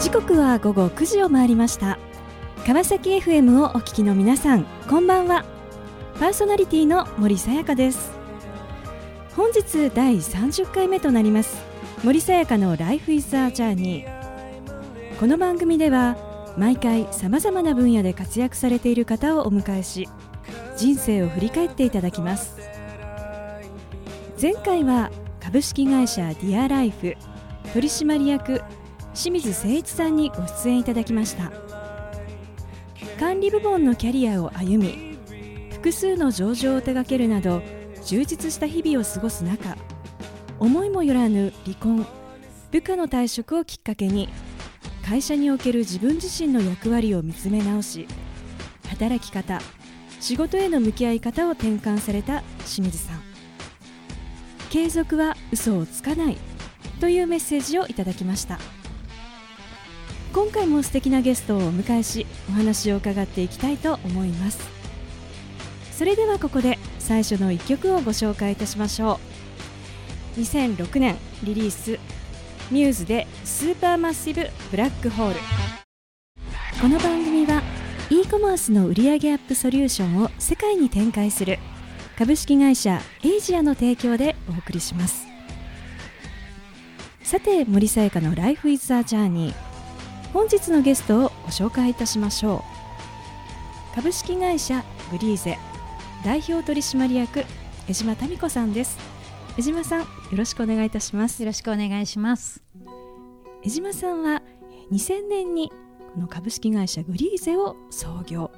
時刻は午後9時を回りました。川崎 FM をお聞きの皆さんこんばんは。パーソナリティの森さやかです。本日第30回目となります。森さやかの Life is a Journey この番組では毎回さまざまな分野で活躍されている方をお迎えし人生を振り返っていただきます。前回は株式会社ディアライフ取締役清水誠一さんにご出演いただきました。管理部門のキャリアを歩み複数の上場を手掛けるなど充実した日々を過ごす中思いもよらぬ離婚部下の退職をきっかけに会社における自分自身の役割を見つめ直し働き方仕事への向き合い方を転換された清水さん。継続は嘘をつかないというメッセージをいただきました。今回も素敵なゲストをお迎えしお話を伺っていきたいと思います。それではここで最初の1曲をご紹介いたしましょう。2006年リリースミューズでスーパーマッシブブラックホール。この番組は e コマースの売上アップソリューションを世界に展開する。株式会社エイジアの提供でお送りします。さて森さやかの Life is a Journey 本日のゲストをご紹介いたしましょう。株式会社ブリーゼ代表取締役江島民子さんです。江島さんよろしくお願いいたします。よろしくお願いします。江島さんは2000年にこの株式会社グリーゼを創業。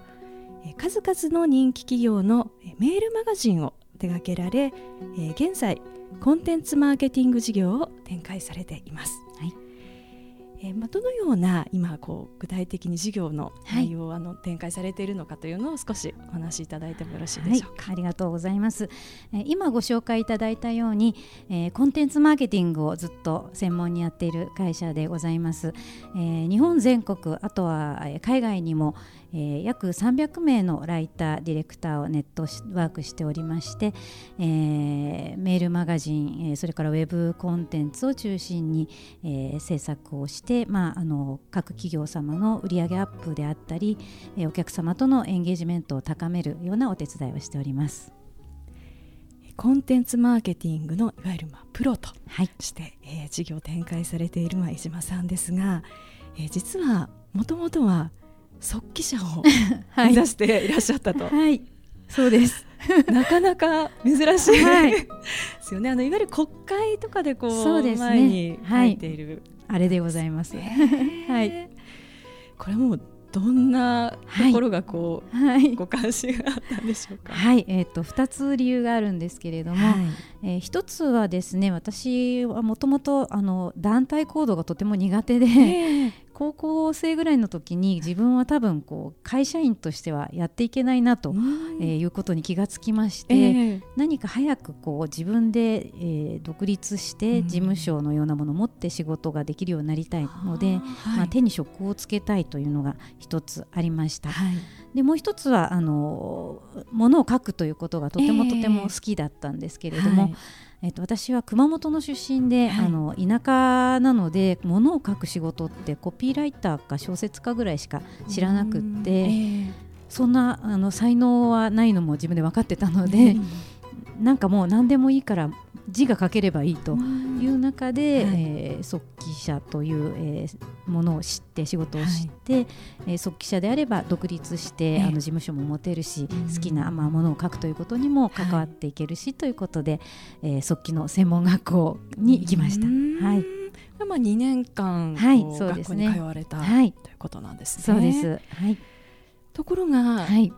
数々の人気企業のメールマガジンを手掛けられ現在コンテンツマーケティング事業を展開されています。はいえーまあ、どのような今こう具体的に事業の内容を、はい、あの展開されているのかというのを少しお話しいただいてもよろしいでしょうか、はい、ありがとうございます、えー、今ご紹介いただいたように、えー、コンテンツマーケティングをずっと専門にやっている会社でございます、えー、日本全国あとは海外にも、えー、約300名のライターディレクターをネットワークしておりまして、えー、メールマガジン、えー、それからウェブコンテンツを中心に、えー、制作をして、まあ、あの各企業様の売上アップであったり、えー、お客様とのエンゲージメントを高めるようなお手伝いをしております。コンテンツマーケティングのいわゆるまあプロとして、はい、えー、事業を展開されているまあ江島さんですが、えー、実はもともとは速記者を 目指していらっしゃったと。はい、そうです。なかなか珍しい、はい、ですよね。あのいわゆる国会とかでこうそうです、ね、前に書いている、はい、あれでございます。はい。これもどんなところがこう、はい、ご関心があったんでしょうか？はい、えっ、ー、と二つ理由があるんですけれども、はい、えー、一つはですね、私はもともとあの団体行動がとても苦手で、えー、高校生ぐらいの時に自分は多分こう会社員としてはやっていけないなと、えー、いうことに気がつきまして、えー、何か早くこう自分で、えー、独立して事務所のようなものを持って仕事ができるようになりたいので、まあ、手に職をつけたいというのが一つありました。はいでもう一つはあのものを書くということがとてもとても好きだったんですけれども、えーはい。えっと、私は熊本の出身で、はい、あの田舎なので物を書く仕事ってコピーライターか小説家ぐらいしか知らなくって、えー、そんなあの才能はないのも自分で分かってたので、なんかもう何でもいいから字が書ければいいという中で、はい、えー、速記者という、えー、ものを知って仕事を知って、はい、えー、速記者であれば独立して、あの事務所も持てるし、好きな、まあ、ものを書くということにも関わっていけるし、はい、ということで、えー、速記の専門学校に行きました。はい。まあ2年間、はい、学校に通われた、はい、ということなんですね。そうです。はい。ところが、はい、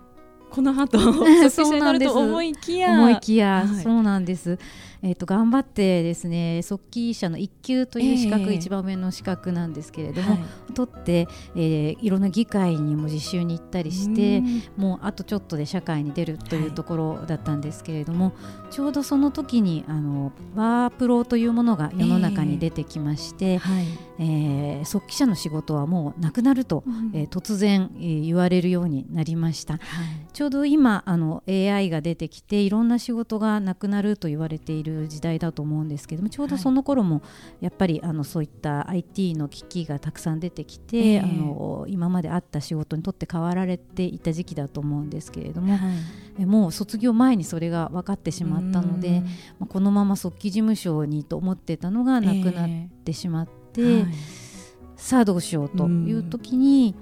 この後 そうなんです。思いきや。思いきや、はい、そうなんです。えーと、頑張ってですね速記者の1級という資格、えー、一番上の資格なんですけれども、はい、取って、えー、いろんな議会にも実習に行ったりしてもうあとちょっとで社会に出るというところだったんですけれども、はい、ちょうどその時にあのワープロというものが世の中に出てきまして、えーはい。えー、速記者の仕事はもうなくなると、うん、えー、突然、えー、言われるようになりました、はい、ちょうど今あの AI が出てきていろんな仕事がなくなると言われている時代だと思うんですけどもちょうどその頃もやっぱりあのそういった IT の機器がたくさん出てきて、あの今まであった仕事にとって変わられていた時期だと思うんですけれども、はい、もう卒業前にそれが分かってしまったので、まあ、このまま速記事務所にと思ってたのがなくなってしまって、はい、さあどうしようという時に。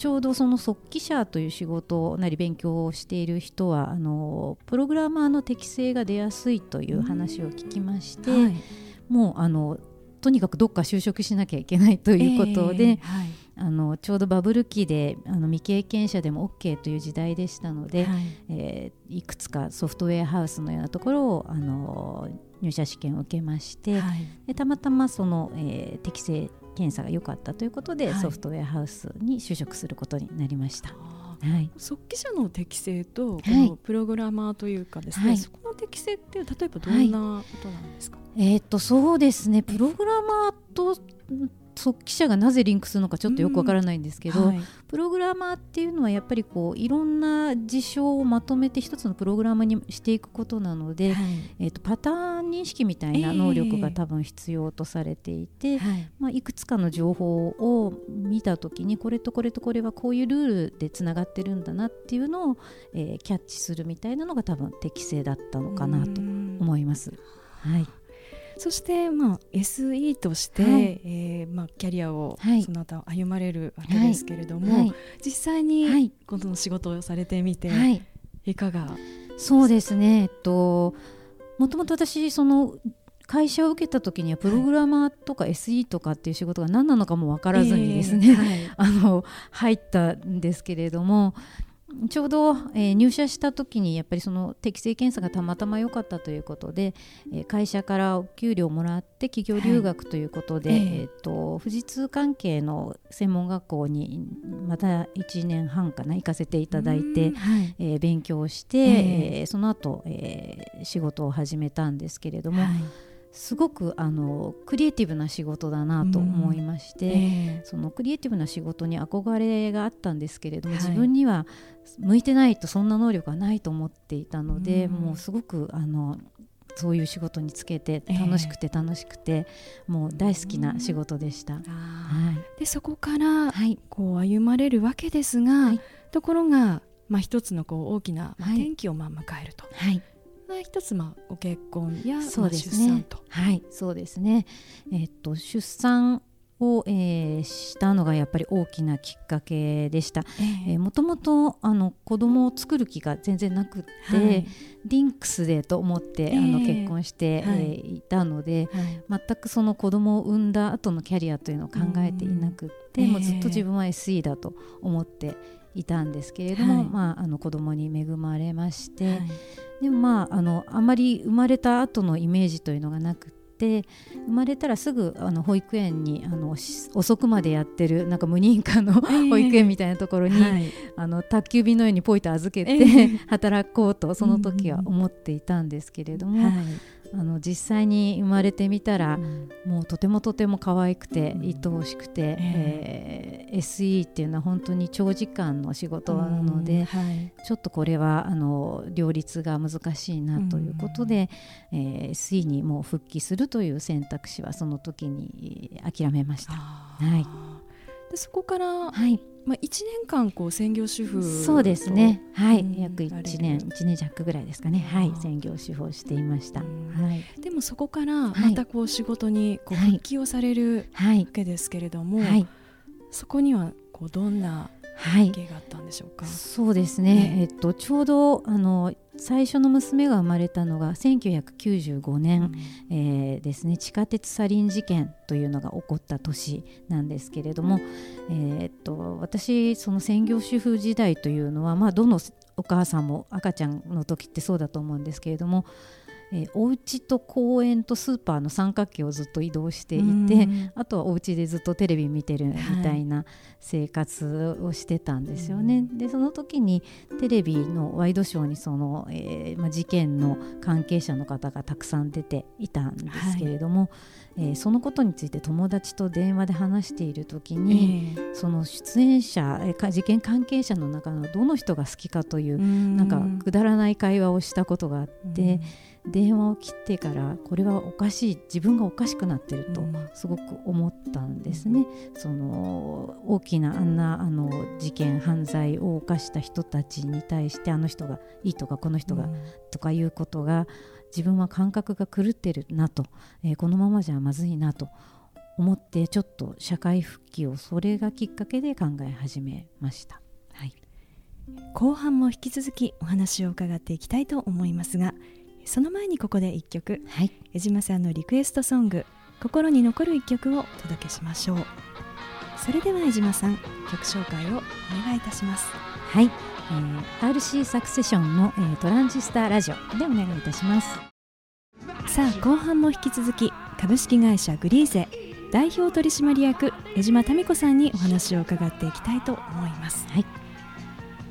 ちょうどその速記者という仕事なり勉強をしている人はあのプログラマーの適性が出やすいという話を聞きまして、はい、もうあのとにかくどっか就職しなきゃいけないということで、えーはい、あのちょうどバブル期であの未経験者でも OK という時代でしたので、はい、えー、いくつかソフトウェアハウスのようなところをあの入社試験を受けまして、はい、でたまたまその、えー、適正検査が良かったということで、はい、ソフトウェアハウスに就職することになりました。はい、速記者の適性とこのプログラマーというかですね、はい、そこの適性って例えばどんなことなんですか、はい、えっ、とそうですね。プログラマーと速記者がなぜリンクするのかちょっとよくわからないんですけど、うんはい、プログラマーっていうのはやっぱりこういろんな事象をまとめて一つのプログラムにしていくことなので、はい、えーと、パターン認識みたいな能力が多分必要とされていて、えー、まあ、いくつかの情報を見た時にこれとこれとこれはこういうルールでつながってるんだなっていうのを、えー、キャッチするみたいなのが多分適正だったのかなと思います。はいそして、まあ、SE として、はい、えー、まあ、キャリアをその後歩まれるわけですけれども、はい、実際にこの仕事をされてみて、い、かが？そうですね、えっと、もともと私その会社を受けた時にはプログラマーとか SE とかっていう仕事が何なのかも分からずにですね、えーはい、あの入ったんですけれどもちょうど、えー、入社した時にやっぱりその適正検査がたまたま良かったということで、えー、会社からお給料をもらって企業留学ということで、はい、えー、と富士通関係の専門学校にまた1年半かな行かせていただいて、はい、えー、勉強して、えー、その後、えー、仕事を始めたんですけれども。はいすごくあのクリエイティブな仕事だなと思いまして、うん。えー、そのクリエイティブな仕事に憧れがあったんですけれども、はい、自分には向いてないとそんな能力はないと思っていたので、うん、もうすごくあのそういう仕事につけて楽しくて楽しくて、えー、もう大好きな仕事でした。はい、でそこからこう歩まれるわけですが、はい、ところが、まあ、一つのこう大きな、まあ、転機をまあ迎えると。はい一つまあご結婚や、そうですね、出産と。はいそうですね。えー、っと出産を、えー、したのがやっぱり大きなきっかけでした。もともとあの子供を作る気が全然なくって、はい、リンクスでと思って、えー、あの結婚して、はい、えー、いたので、はい、全くその子供を産んだ後のキャリアというのを考えていなくって、もうずっと自分は SE だと思っていたんですけれども、まあ、あの子供に恵まれまして。でもまああのあまり生まれた後のイメージというのがなくて生まれたらすぐあの保育園にあの遅くまでやってるなんか無認可の保育園みたいなところに、えーはい、あの宅急便のようにポイと預けて、えー、働こうとその時は思っていたんですけれども。はいあの実際に生まれてみたら、うん、もうとてもとても可愛くて愛おしくて、えー、えー、SE っていうのは本当に長時間の仕事なので、はい、ちょっとこれはあの両立が難しいなということで、うん、えー、SE にもう復帰するという選択肢はその時に諦めました。はいでそこから、はい、まあ、1年間こう専業主婦そうですね。はい、約1年1年弱ぐらいですかね。はい。専業主婦をしていました、はい、でもそこからまたこう仕事にこう復帰をされるわけですけれども、はい、そこにはこうどんな背景があったんでしょうか、そうですね、ね、えっと、ちょうどあの最初の娘が生まれたのが1995年、うん、えー、ですね。地下鉄サリン事件というのが起こった年なんですけれども、えー、っと私その専業主婦時代というのは、まあ、どのお母さんも赤ちゃんの時ってそうだと思うんですけれどもえー、お家と公園とスーパーの三角形をずっと移動していて、あとはお家でずっとテレビ見てるみたいな生活をしてたんですよね。はい、でその時にテレビのワイドショーにその、えーまあ、事件の関係者の方がたくさん出ていたんですけれども、はい、えー、そのことについて友達と電話で話している時に、えー、その出演者、えー、事件関係者の中のどの人が好きかというなんかくだらない会話をしたことがあって。電話を切ってからこれはおかしい自分がおかしくなってるとすごく思ったんですね。その大きなあんなあの事件犯罪を犯した人たちに対してあの人がいいとかこの人がとかいうことが自分は感覚が狂ってるなと、えー、このままじゃまずいなと思ってちょっと社会復帰をそれがきっかけで考え始めました。はい、後半も引き続きお話を伺っていきたいと思いますがその前にここで1曲、はい、江島さんのリクエストソング「心に残る1曲」をお届けしましょう。それでは江島さん曲紹介をお願いいたします。はい、えー、RC サクセションの、えー、トランジスタラジオでお願いいたします。さあ後半も引き続き株式会社グリーゼ代表取締役江島民子さんにお話を伺っていきたいと思います、はい。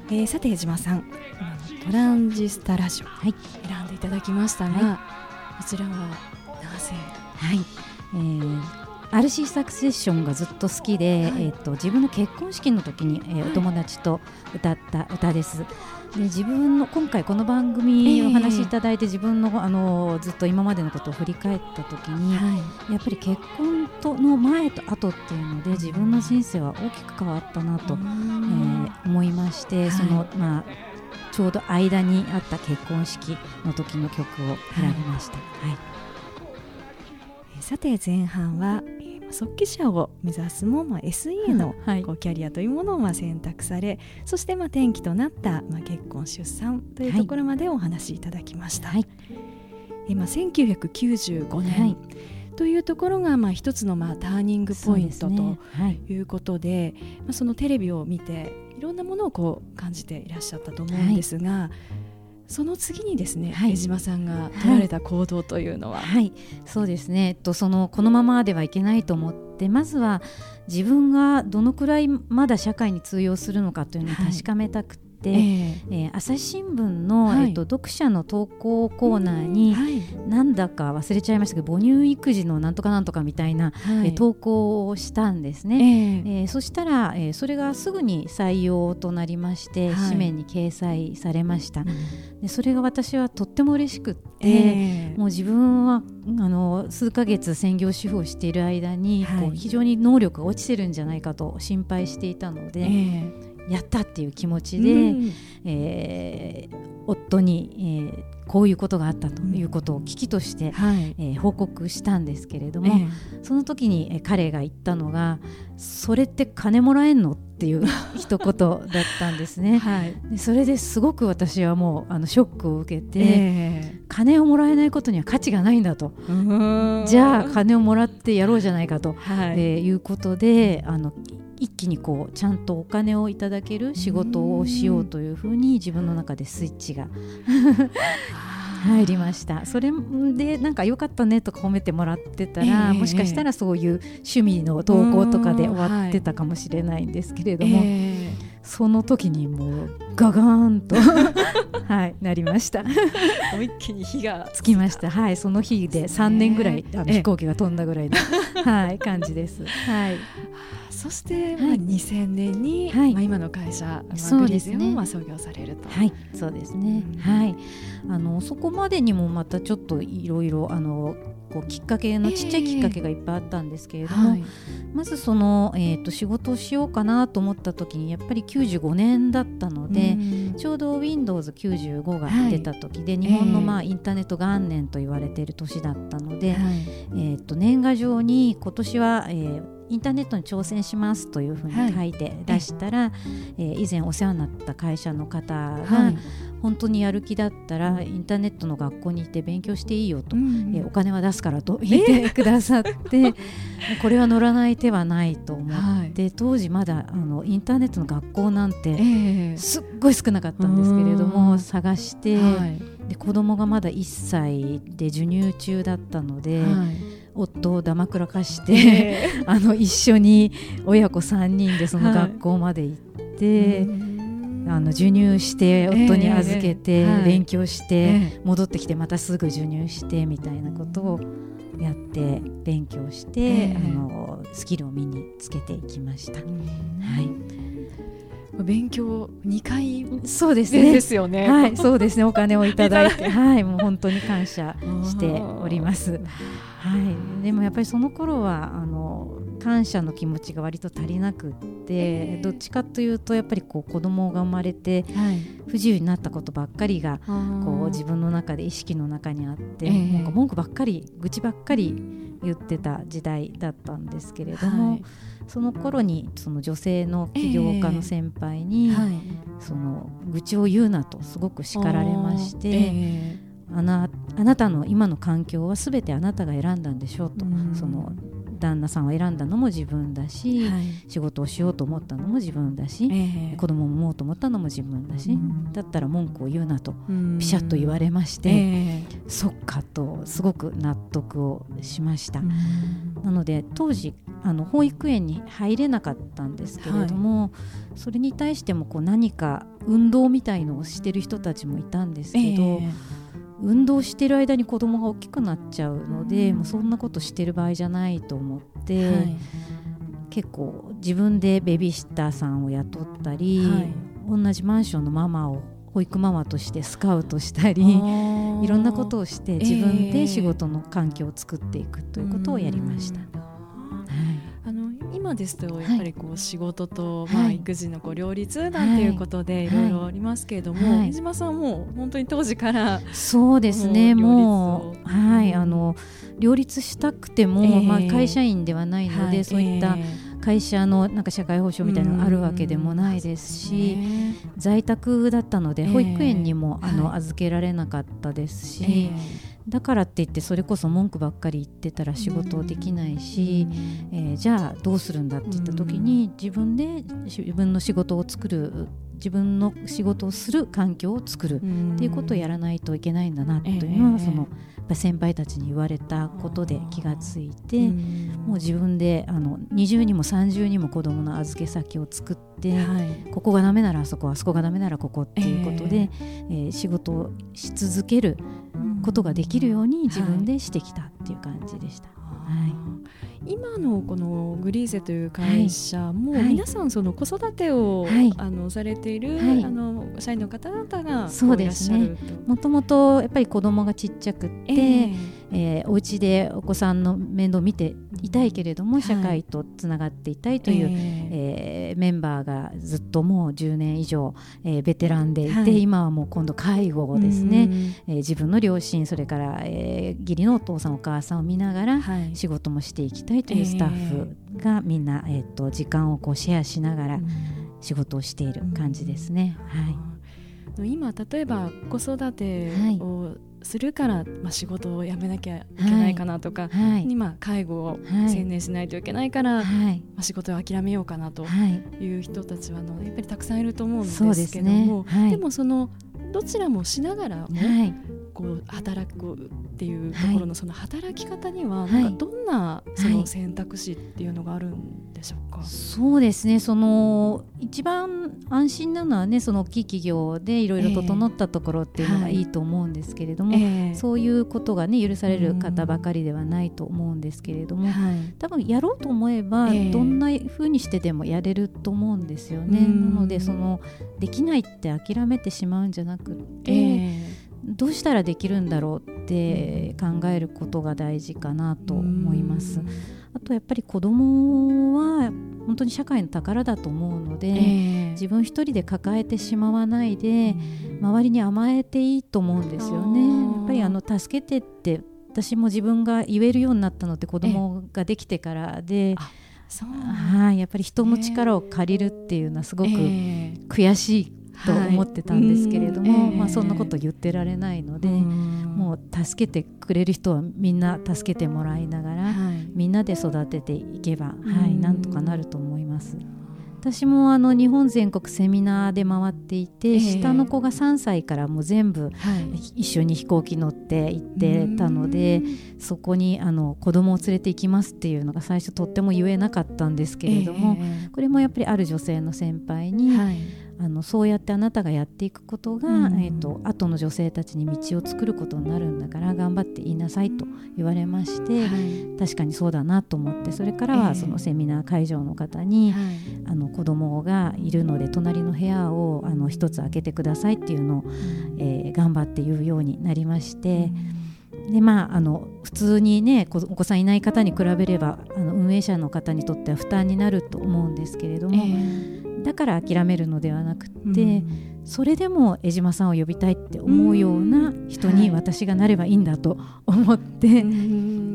えー、さて江島さんトランジスタラジオ、はい、選んでいただきましたが、はい、こちらはなぜ、はい。えー、RC サクセッションがずっと好きで、はい、えーと、自分の結婚式の時に、えー、お友達と歌った歌です。で自分の今回この番組お話しいただいて、自分のあのずっと今までのことを振り返った時に、はい、やっぱり結婚との前と後っていうので自分の人生は大きく変わったなと、えー、思いまして、そのまあちょうど間にあった結婚式の時の曲を選びました。はい、はい、さて前半は即帰者を目指すも、まあ、SE のこうキャリアというものをまあ選択され、そしてまあ転機となったまあ結婚出産というところまでお話しいただきました。はい、えまあ、1995年、はい。というところがまあ一つのまあターニングポイントということで、ね。はい、まあ、そのテレビを見ていろんなものをこう感じていらっしゃったと思うんですが、はい、その次にですね、はい、江島さんが取られた行動というのは、はい、そうですね、えっと、そのこのままではいけないと思ってまずは自分がどのくらいまだ社会に通用するのかというのを確かめたくて。えー、えー、朝日新聞の、はい、えっと、読者の投稿コーナーに、はい、なんだか忘れちゃいましたけど母乳育児のなんとかなんとかみたいな、はい、えー、投稿をしたんですね、えー、えー、そしたら、えー、それがすぐに採用となりまして、紙面に掲載されました、でそれが私はとっても嬉しくって、えー、もう自分はあの数ヶ月専業主婦をしている間に、こう非常に能力が落ちてるんじゃないかと心配していたので。えーやったっていう気持ちで、うん、えー、夫に、えー、こういうことがあったということを危機として、うんはい、えー、報告したんですけれども、えー、その時に彼が言ったのが「それって金もらえんの?」っていう 一言だったんですね。はい、でそれですごく私はもうあのショックを受けて、えー、金をもらえないことには価値がないんだと。じゃあ金をもらってやろうじゃないかと、はい。えー、いうことであの一気にこうちゃんとお金をいただける仕事をしようというふうに自分の中でスイッチが 入りました。それでなんか良かったねとか褒めてもらってたら、えー、もしかしたらそういう趣味の投稿とかで終わってたかもしれないんですけれども、えー、その時にもうガガーンと。はいなりました。一気に火がつきました。はいその日で3年ぐらいあの飛行機が飛んだぐらいの、はい、感じです。はい。そして、まあ、2000年に、はい、まあ、今の会社、まあ、そうですね、まあ、創業されると。はい、そうですね、うん、はい。あのそこまでにもまたちょっといろいろあのこうきっかけのちっちゃいきっかけがいっぱいあったんですけれども、えーはい、まずその、えーと、仕事をしようかなと思った時にやっぱり95年だったので、ちょうど Windows95 が出た時で、はい、日本の、まあ、インターネット元年と言われている年だったので、はい、えーと、年賀状に今年は、えーインターネットに挑戦しますというふうに書いて出したら、はい、えー、以前お世話になった会社の方が、はい、本当にやる気だったらインターネットの学校に行って勉強していいよと、うん、えー、お金は出すからと言ってくださって、これは乗らない手はないと思って、はい、当時まだあのインターネットの学校なんてすっごい少なかったんですけれども、探して。はい。で子供がまだ1歳で授乳中だったので、はい、夫をだまくらかして、あの一緒に親子3人でその学校まで行って。はいあの授乳して夫に預けて勉強して戻ってきてまたすぐ授乳してみたいなことをやって勉強して、あのスキルを身につけていきました。はい。勉強2回そうですね。ですよね。はいそうですね。お金をいただいて はいもう本当に感謝しております。はい。でもやっぱりその頃はあの感謝の気持ちが割と足りなくって、えー、どっちかというとやっぱりこう子供が生まれて不自由になったことばっかりがこう自分の中で意識の中にあって、えー、なんか文句ばっかり愚痴ばっかり言ってた時代だったんですけれども、はい、その頃にその女性の起業家の先輩に、その愚痴を言うなとすごく叱られまして。えーあなあなたの今の環境はすべてあなたが選んだんでしょうと、うその旦那さんを選んだのも自分だし、はい、仕事をしようと思ったのも自分だし、えー、子供を産もうと思ったのも自分だし、うん、だったら文句を言うなとピシャッと言われまして、えー、そっかとすごく納得をしました。なので当時あの保育園に入れなかったんですけれども、はい、それに対してもこう何か運動みたいのをしてる人たちもいたんですけど。えー運動してる間に子供が大きくなっちゃうので、もうそんなことしてる場合じゃないと思って、はい、結構自分でベビーシッターさんを雇ったり、はい、同じマンションのママを保育ママとしてスカウトしたりいろんなことをして自分で仕事の環境を作っていくということをやりました。えー今ですとやっぱりこう仕事と、まあ、育児のこう両立なんていうことでい。ろいろありますけれども、飯島さんも本当に当時からそうですね。もうはい。あの両立したくても、まあ、会社員ではないので、そういった、会社のなんか社会保障みたいなのがあるわけでもないですし、在宅だったので保育園にも、あの預けられなかったですし、だからって言ってそれこそ文句ばっかり言ってたら仕事できないし、えー、じゃあどうするんだって言った時に自分で自分の仕事を作る自分の仕事をする環境を作るっていうことをやらないといけないんだなというのは、その先輩たちに言われたことで気がついて、もう自分であの20にも30にも子供の預け先を作って、はい、ここがダメならあそこあそこがダメならここっていうことで、えー、えー、仕事をし続けることができるように自分でしてきたっていう感じでした。はい。今のこのグリーゼという会社も、皆さんその子育てを、あのされている、あの社員の方々がそうですね。もともとやっぱり子供がちっちゃくって、えーえー、お家でお子さんの面倒を見ていたいけれども、社会とつながっていたいという、えー、メンバーがずっともう10年以上、えー、ベテランでいて、今はもう今度介護をですね、えー、自分の両親それから、えー、義理のお父さんお母さんを見ながら仕事もしていきたいというスタッフがみんな、えー、と時間をこうシェアしながら仕事をしている感じですね。はい、今例えば子育てをするから、まあ、仕事を辞めなきゃいけないかなとか、はい、今介護を専念しないといけないから、はい、まあ、仕事を諦めようかなとい。う人たちはのやっぱりたくさんいると思うんですけどもで、ね,、もそのどちらもしながらも、こう働くっていうところのその働き方にはなんかどんなその選択肢っていうのがあるんでしょうか、はい、そうですね。その一番安心なのはねその大きい企業でいろいろ整ったところっていうのがいいと思うんですけれども、えーはい、そういうことがね許される方ばかりではないと思うんですけれども、はい、多分やろうと思えばどんなふうにしてでもやれると思うんですよね。なのでそのできないって諦めてしまうんじゃなくて、えーどうしたらできるんだろうって考えることが大事かなと思います。あとやっぱり子供は本当に社会の宝だと思うので、えー、自分一人で抱えてしまわないで、周りに甘えていいと思うんですよね。やっぱりあの助けてって私も自分が言えるようになったのって子供ができてからで。はい、やっぱり人の力を借りるっていうのはすごく悔しいと思ってたんですけれども、はい、まあ、そんなこと言ってられないので、もう助けてくれる人はみんな助けてもらいながら、はい、みんなで育てていけば、はい、なんとかなると思います。私もあの日本全国セミナーで回っていて、えー、下の子が3歳からもう全部一緒に飛行機乗って行ってたので、はい、そこにあの子供を連れて行きますっていうのが最初とっても言えなかったんですけれども、えー、これもやっぱりある女性の先輩に、はいあのそうやってあなたがやっていくことが、うん、えーと、後の女性たちに道を作ることになるんだから頑張って言いなさいと言われまして、はい、確かにそうだなと思ってそれからはそのセミナー会場の方に、えー、あの子供がいるので隣の部屋をあの一つ開けてくださいっていうのを、えー、頑張って言うようになりまして。でまあ、あの普通にねお子さんいない方に比べればあの運営者の方にとっては負担になると思うんですけれども、えーだから諦めるのではなくて、うん、それでも江島さんを呼びたいって思うような人に私がなればいいんだと思って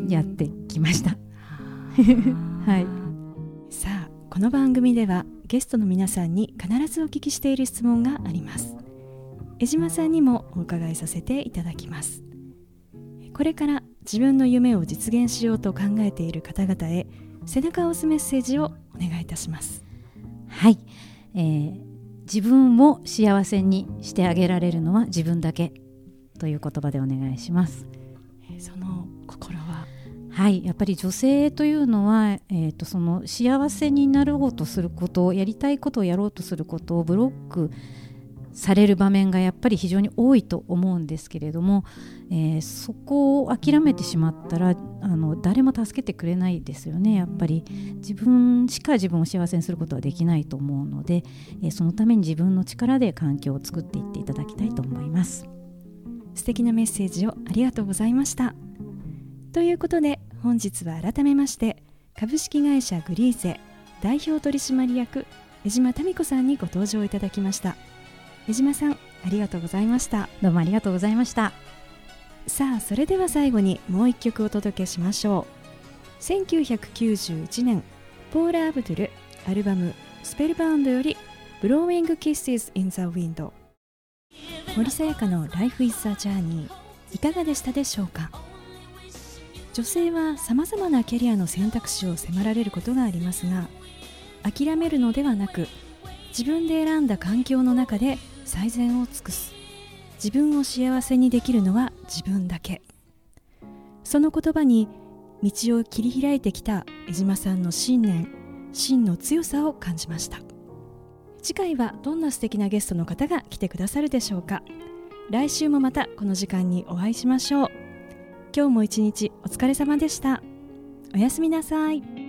やってきました。はい、さあこの番組ではゲストの皆さんに必ずお聞きしている質問があります。江島さんにもお伺いさせていただきます。これから自分の夢を実現しようと考えている方々へ背中を押すメッセージをお願いいたしますはい、えー、自分を幸せにしてあげられるのは自分だけという言葉でお願いします。えー、その心は？はい。やっぱり女性というのは、えーと、その幸せになろうとすることやりたいことをやろうとすることをブロックされる場面がやっぱり非常に多いと思うんですけれども、えー、そこを諦めてしまったらあの誰も助けてくれないですよねやっぱり。自分しか自分を幸せにすることはできないと思うので、えー、そのために自分の力で環境を作っていっていただきたいと思います。素敵なメッセージをありがとうございました。ということで本日は改めまして株式会社グリーゼ代表取締役江島民子さんにご登場いただきました。江島さんありがとうございました。どうもありがとうございました。さあそれでは最後にもう一曲お届けしましょう。1991年ポーラ・アブドゥルアルバム「スペルバウンド」より「Blowing Kisses in the Wind」森さやかの「Life is a Journey」いかがでしたでしょうか？女性はさまざまなキャリアの選択肢を迫られることがありますが諦めるのではなく自分で選んだ環境の中で最善を尽くす。自分を幸せにできるのは自分だけ。その言葉に道を切り開いてきた江島さんの信念真の強さを感じました。次回はどんな素敵なゲストの方が来てくださるでしょうか。来週もまたこの時間にお会いしましょう。今日も一日お疲れ様でした。おやすみなさい。